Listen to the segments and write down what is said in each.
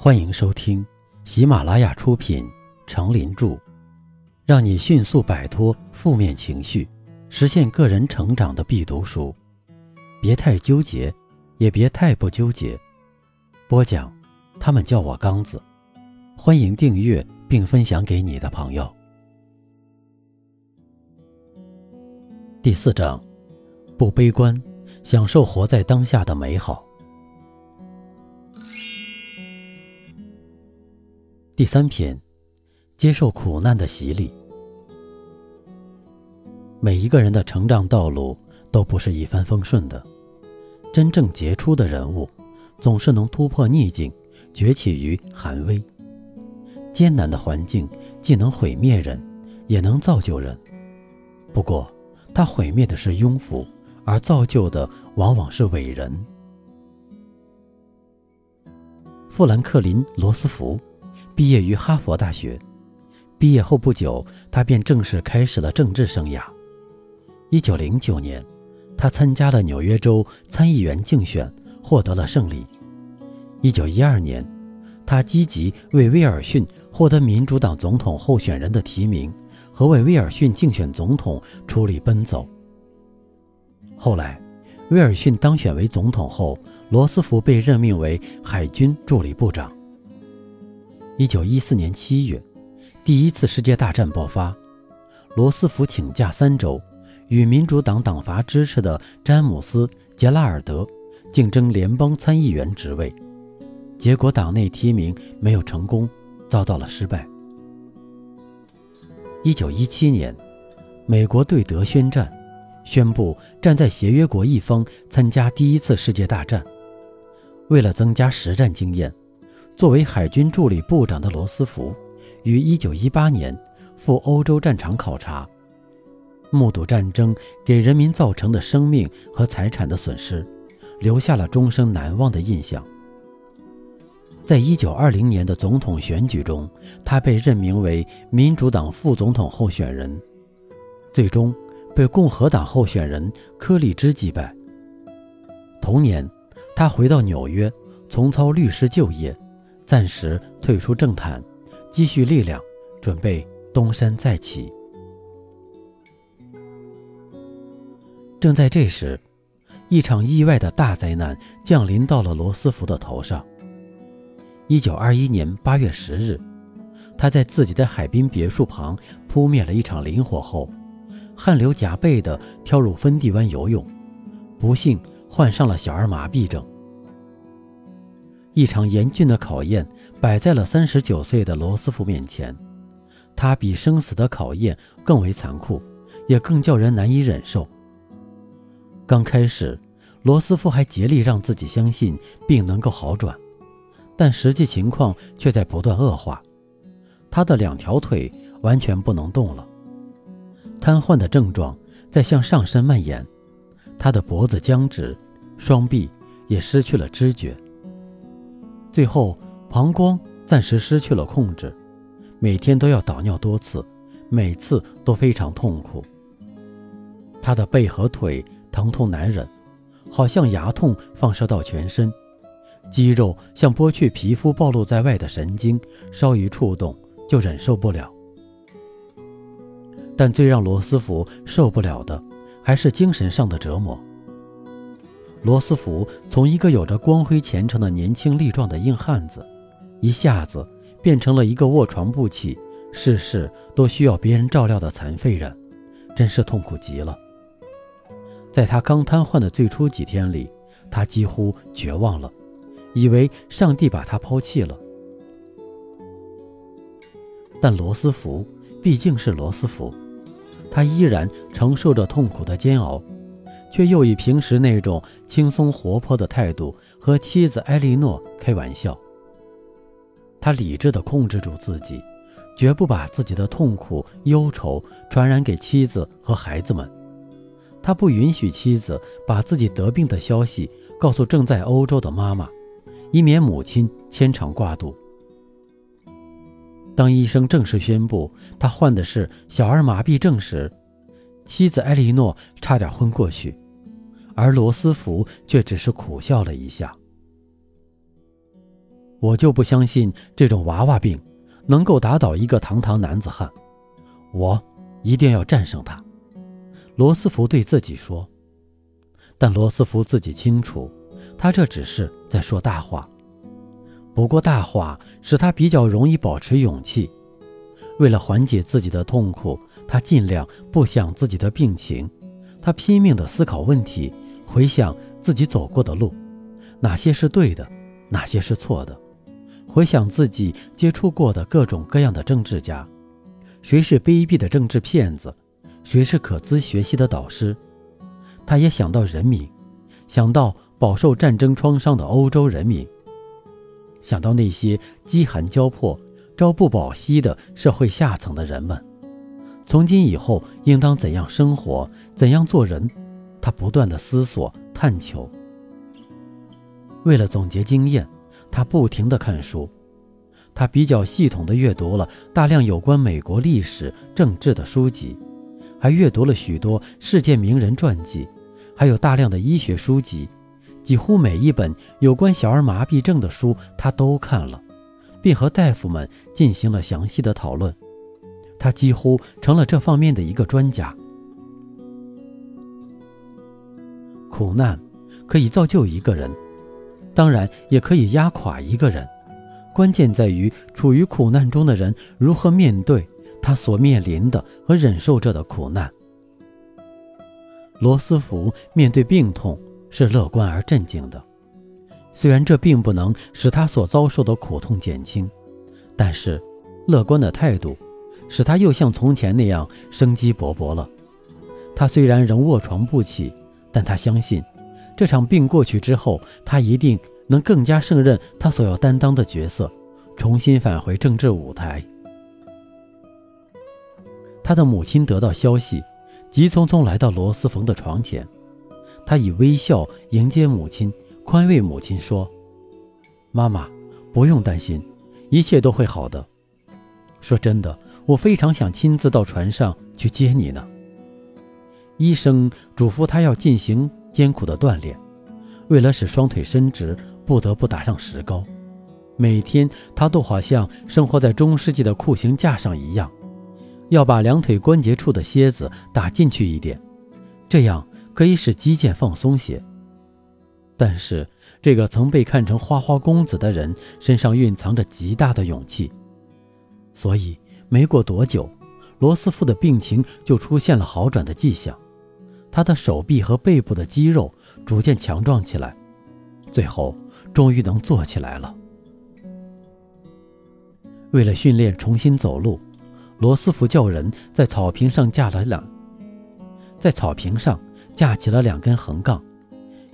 欢迎收听喜马拉雅出品《成林著》，让你迅速摆脱负面情绪，实现个人成长的必读书。别太纠结，也别太不纠结。播讲，他们叫我刚子。欢迎订阅并分享给你的朋友。第四章，不悲观，享受活在当下的美好。第三篇，接受苦难的洗礼。每一个人的成长道路都不是一帆风顺的，真正杰出的人物，总是能突破逆境，崛起于寒微。艰难的环境既能毁灭人，也能造就人。不过，它毁灭的是庸夫，而造就的往往是伟人。富兰克林·罗斯福。毕业于哈佛大学，毕业后不久，他便正式开始了政治生涯。一九零九年，他参加了纽约州参议员竞选，获得了胜利。一九一二年，他积极为威尔逊获得民主党总统候选人的提名和为威尔逊竞选总统出力奔走。后来，威尔逊当选为总统后，罗斯福被任命为海军助理部长。一九一四年七月，第一次世界大战爆发，罗斯福请假三周，与民主党党阀支持的詹姆斯·杰拉尔德竞争联邦参议员职位，结果党内提名没有成功，遭到了失败。一九一七年，美国对德宣战，宣布站在协约国一方参加第一次世界大战。为了增加实战经验。作为海军助理部长的罗斯福，于1918年赴欧洲战场考察，目睹战争给人民造成的生命和财产的损失，留下了终生难忘的印象。在一九二零年的总统选举中，他被任命为民主党副总统候选人，最终被共和党候选人柯立芝击败。同年，他回到纽约，重操律师就业。暂时退出政坛，积蓄力量，准备东山再起。正在这时，一场意外的大灾难降临到了罗斯福的头上。一九二一年八月十日，他在自己的海滨别墅旁扑灭了一场林火后，汗流浃背地跳入芬蒂湾游泳，不幸患上了小儿麻痹症。一场严峻的考验摆在了三十九岁的罗斯福面前，他比生死的考验更为残酷，也更叫人难以忍受。刚开始，罗斯福还竭力让自己相信病能够好转，但实际情况却在不断恶化。他的两条腿完全不能动了，瘫痪的症状在向上身蔓延，他的脖子僵直，双臂也失去了知觉。最后，膀胱暂时失去了控制，每天都要导尿多次，每次都非常痛苦。他的背和腿疼痛难忍，好像牙痛放射到全身，肌肉像剥去皮肤暴露在外的神经，稍一触动就忍受不了。但最让罗斯福受不了的，还是精神上的折磨。罗斯福从一个有着光辉前程的年轻力壮的硬汉子，一下子变成了一个卧床不起、事事都需要别人照料的残废人，真是痛苦极了。在他刚瘫痪的最初几天里，他几乎绝望了，以为上帝把他抛弃了。但罗斯福毕竟是罗斯福，他依然承受着痛苦的煎熬。却又以平时那种轻松活泼的态度和妻子埃莉诺开玩笑。他理智地控制住自己，绝不把自己的痛苦忧愁传染给妻子和孩子们。他不允许妻子把自己得病的消息告诉正在欧洲的妈妈，以免母亲牵肠挂肚。当医生正式宣布他患的是小儿麻痹症时，妻子艾莉诺差点昏过去，而罗斯福却只是苦笑了一下。我就不相信这种娃娃病能够打倒一个堂堂男子汉，我一定要战胜他。罗斯福对自己说。但罗斯福自己清楚，他这只是在说大话。不过大话使他比较容易保持勇气。为了缓解自己的痛苦，他尽量不想自己的病情，他拼命地思考问题，回想自己走过的路，哪些是对的，哪些是错的，回想自己接触过的各种各样的政治家，谁是卑鄙的政治骗子，谁是可资学习的导师。他也想到人民，想到饱受战争创伤的欧洲人民，想到那些饥寒交迫、朝不保夕的社会下层的人们，从今以后应当怎样生活，怎样做人？他不断的思索探求。为了总结经验，他不停的看书，他比较系统的阅读了大量有关美国历史、政治的书籍，还阅读了许多世界名人传记。还有大量的医学书籍，几乎每一本有关小儿麻痹症的书他都看了，并和大夫们进行了详细的讨论。他几乎成了这方面的一个专家。苦难可以造就一个人，当然也可以压垮一个人。关键在于处于苦难中的人如何面对他所面临的和忍受着的苦难。罗斯福面对病痛是乐观而镇静的，虽然这并不能使他所遭受的苦痛减轻，但是乐观的态度使他又像从前那样生机勃勃了。他虽然仍卧床不起，但他相信这场病过去之后，他一定能更加胜任他所要担当的角色，重新返回政治舞台。他的母亲得到消息。急匆匆来到罗斯福的床前，他以微笑迎接母亲，宽慰母亲说：“妈妈，不用担心，一切都会好的。说真的，我非常想亲自到船上去接你呢。”医生嘱咐他要进行艰苦的锻炼，为了使双腿伸直，不得不打上石膏。每天他都好像生活在中世纪的酷刑架上一样。要把两腿关节处的楔子打进去一点，这样可以使肌腱放松些。但是，这个曾被看成花花公子的人身上蕴藏着极大的勇气，所以没过多久，罗斯福的病情就出现了好转的迹象。他的手臂和背部的肌肉逐渐强壮起来，最后终于能坐起来了。为了训练重新走路。罗斯福叫人在草坪上架了两，在草坪上架起了两根横杠，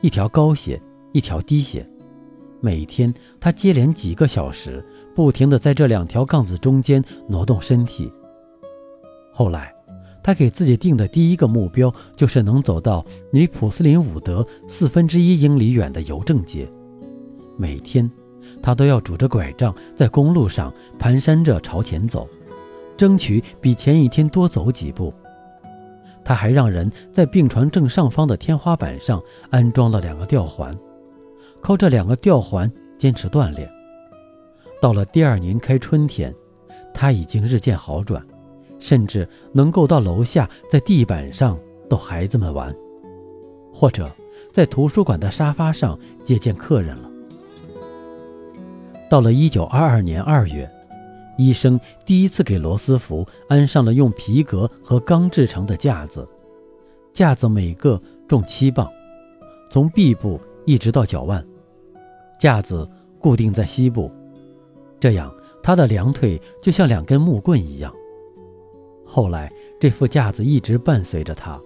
一条高些，一条低些。每天他接连几个小时，不停地在这两条杠子中间挪动身体。后来，他给自己定的第一个目标就是能走到离普斯林伍德四分之一英里远的邮政街。每天，他都要拄着拐杖在公路上蹒跚着朝前走。争取比前一天多走几步。他还让人在病床正上方的天花板上安装了两个吊环，靠这两个吊环坚持锻炼。到了第二年开春天，他已经日渐好转，甚至能够到楼下在地板上逗孩子们玩，或者在图书馆的沙发上接见客人了。到了一九二二年二月。医生第一次给罗斯福安上了用皮革和钢制成的架子，架子每个重七磅，从臂部一直到脚腕，架子固定在膝部，这样他的两腿就像两根木棍一样。后来这副架子一直伴随着他，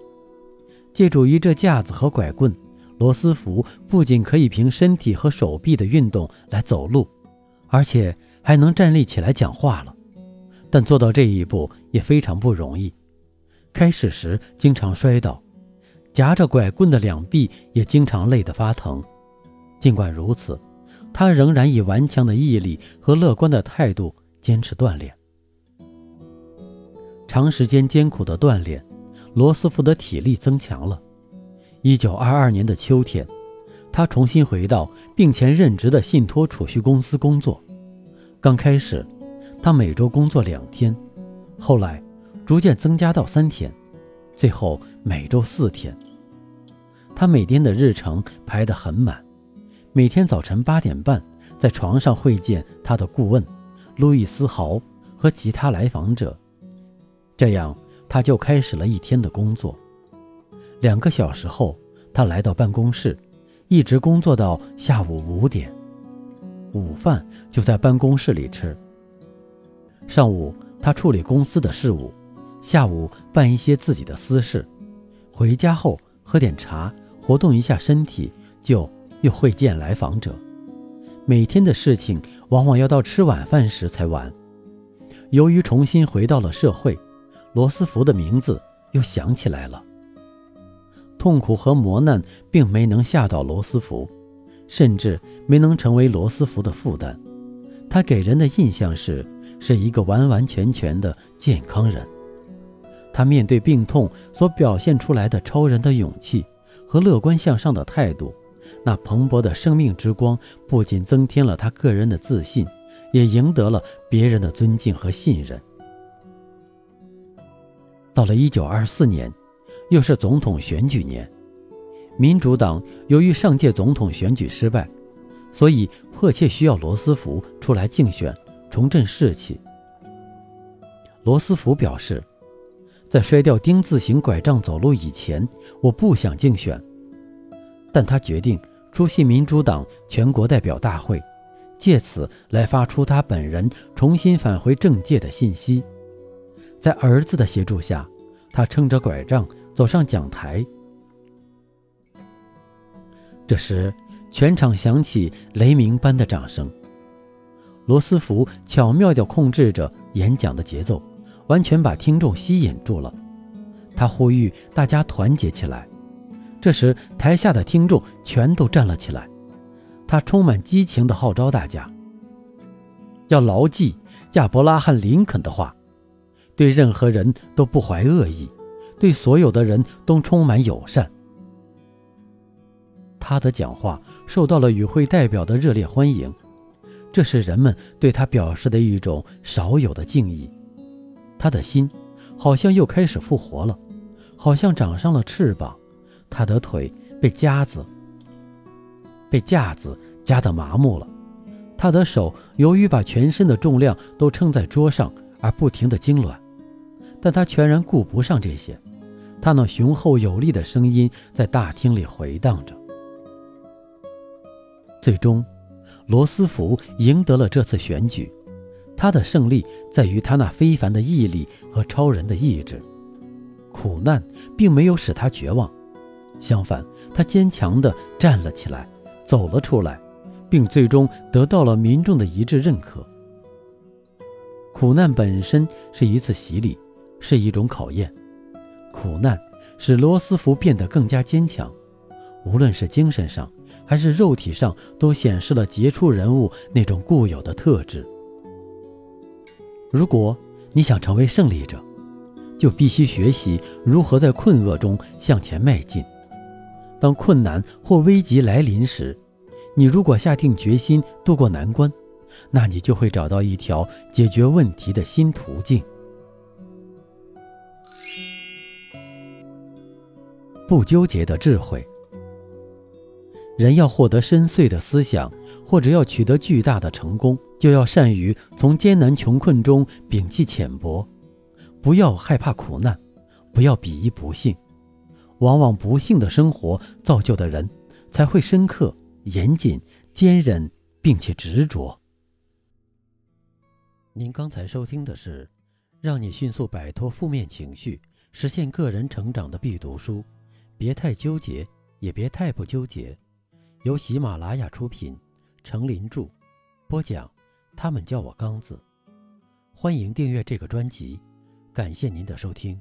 借助于这架子和拐棍，罗斯福不仅可以凭身体和手臂的运动来走路，而且。还能站立起来讲话了，但做到这一步也非常不容易。开始时经常摔倒，夹着拐棍的两臂也经常累得发疼。尽管如此，他仍然以顽强的毅力和乐观的态度坚持锻炼。长时间艰苦的锻炼，罗斯福的体力增强了。一九二二年的秋天，他。重新回到病前任职的信托储蓄公司工作。刚开始，他每周工作两天，后来逐渐增加到三天，最后每周四天。他每天的日程排得很满，每天早晨八点半在床上会见他的顾问路易斯豪和其他来访者，这样他就开始了一天的工作。两个小时后，他来到办公室，一直工作到下午五点，午饭就在办公室里吃。上午他处理公司的事务，下午办一些自己的私事，回家后喝点茶。活动一下身体，就又会见来访者。每天的事情往往要到吃晚饭时才完。由于重新回到了社会，罗斯福的名字又响起来了。痛苦和磨难并没能吓倒罗斯福，甚至没能成为罗斯福的负担。他给人的印象是是一个完完全全的健康人。他面对病痛所表现出来的超人的勇气。和乐观向上的态度，那蓬勃的生命之光不仅增添了他个人的自信，也赢得了别人的尊敬和信任。到了1924年，又是总统选举年，民主党由于上届总统选举失败，所以迫切需要罗斯福出来竞选，重振士气。罗斯福表示。在摔掉丁字形拐杖走路以前，我不想竞选，但他决定出席民主党全国代表大会，借此来发出他本人重新返回政界的信息。在儿子的协助下，他撑着拐杖走上讲台。这时，全场响起雷鸣般的掌声。罗斯福巧妙地控制着演讲的节奏。完全把听众吸引住了，他呼吁大家团结起来。这时，台下的听众全都站了起来。他充满激情地号召大家，要牢记亚伯拉罕·林肯的话：对任何人都不怀恶意，对所有的人都充满友善。他的讲话受到了与会代表的热烈欢迎，这是人们对他表示的一种少有的敬意。他的心好像又开始复活了，好像长上了翅膀。他的腿被夹子被架子夹得麻木了，他的手由于把全身的重量都撑在桌上而不停地痉挛，但他全然顾不上这些。他那雄厚有力的声音在大厅里回荡着。最终，罗斯福赢得了这次选举。他的胜利在于他那非凡的毅力和超人的意志，苦难并没有使他绝望，相反，他坚强地站了起来，走了出来，并最终得到了民众的一致认可。苦难本身是一次洗礼，是一种考验，苦难使罗斯福变得更加坚强，无论是精神上还是肉体上，都显示了杰出人物那种固有的特质。如果你想成为胜利者，就必须学习如何在困厄中向前迈进。当困难或危急来临时，你如果下定决心渡过难关，那你就会找到一条解决问题的新途径。不纠结的智慧。人要获得深邃的思想，或者要取得巨大的成功，就要善于从艰难穷困中摒弃浅薄，不要害怕苦难，不要鄙夷不幸。往往不幸的生活造就的人，才会深刻、严谨、坚韧，并且执着。您刚才收听的是，让你迅速摆脱负面情绪，实现个人成长的必读书。别太纠结，也别太不纠结。由喜马拉雅出品，程林著，播讲。他们叫我刚子，欢迎订阅这个专辑，感谢您的收听。